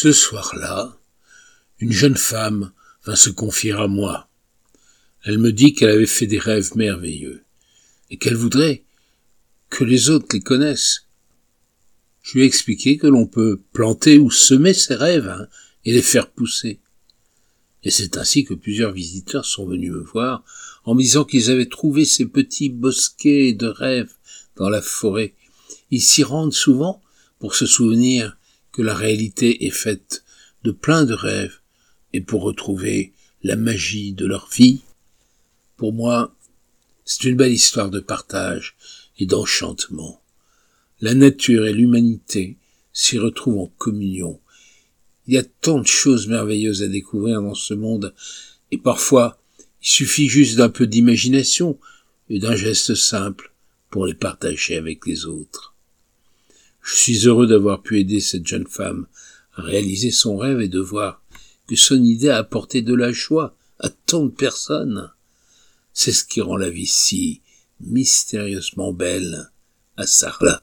Ce soir-là, une jeune femme vint se confier à moi. Elle me dit qu'elle avait fait des rêves merveilleux et qu'elle voudrait que les autres les connaissent. Je lui ai expliqué que l'on peut planter ou semer ses rêves hein, et les faire pousser. Et c'est ainsi que plusieurs visiteurs sont venus me voir en me disant qu'ils avaient trouvé ces petits bosquets de rêves dans la forêt. Ils s'y rendent souvent pour se souvenir que la réalité est faite de plein de rêves et pour retrouver la magie de leur vie. Pour moi, c'est une belle histoire de partage et d'enchantement. La nature et l'humanité s'y retrouvent en communion. Il y a tant de choses merveilleuses à découvrir dans ce monde, et parfois il suffit juste d'un peu d'imagination et d'un geste simple pour les partager avec les autres. Je suis heureux d'avoir pu aider cette jeune femme à réaliser son rêve et de voir que son idée a apporté de la joie à tant de personnes. C'est ce qui rend la vie si mystérieusement belle à Sarlat.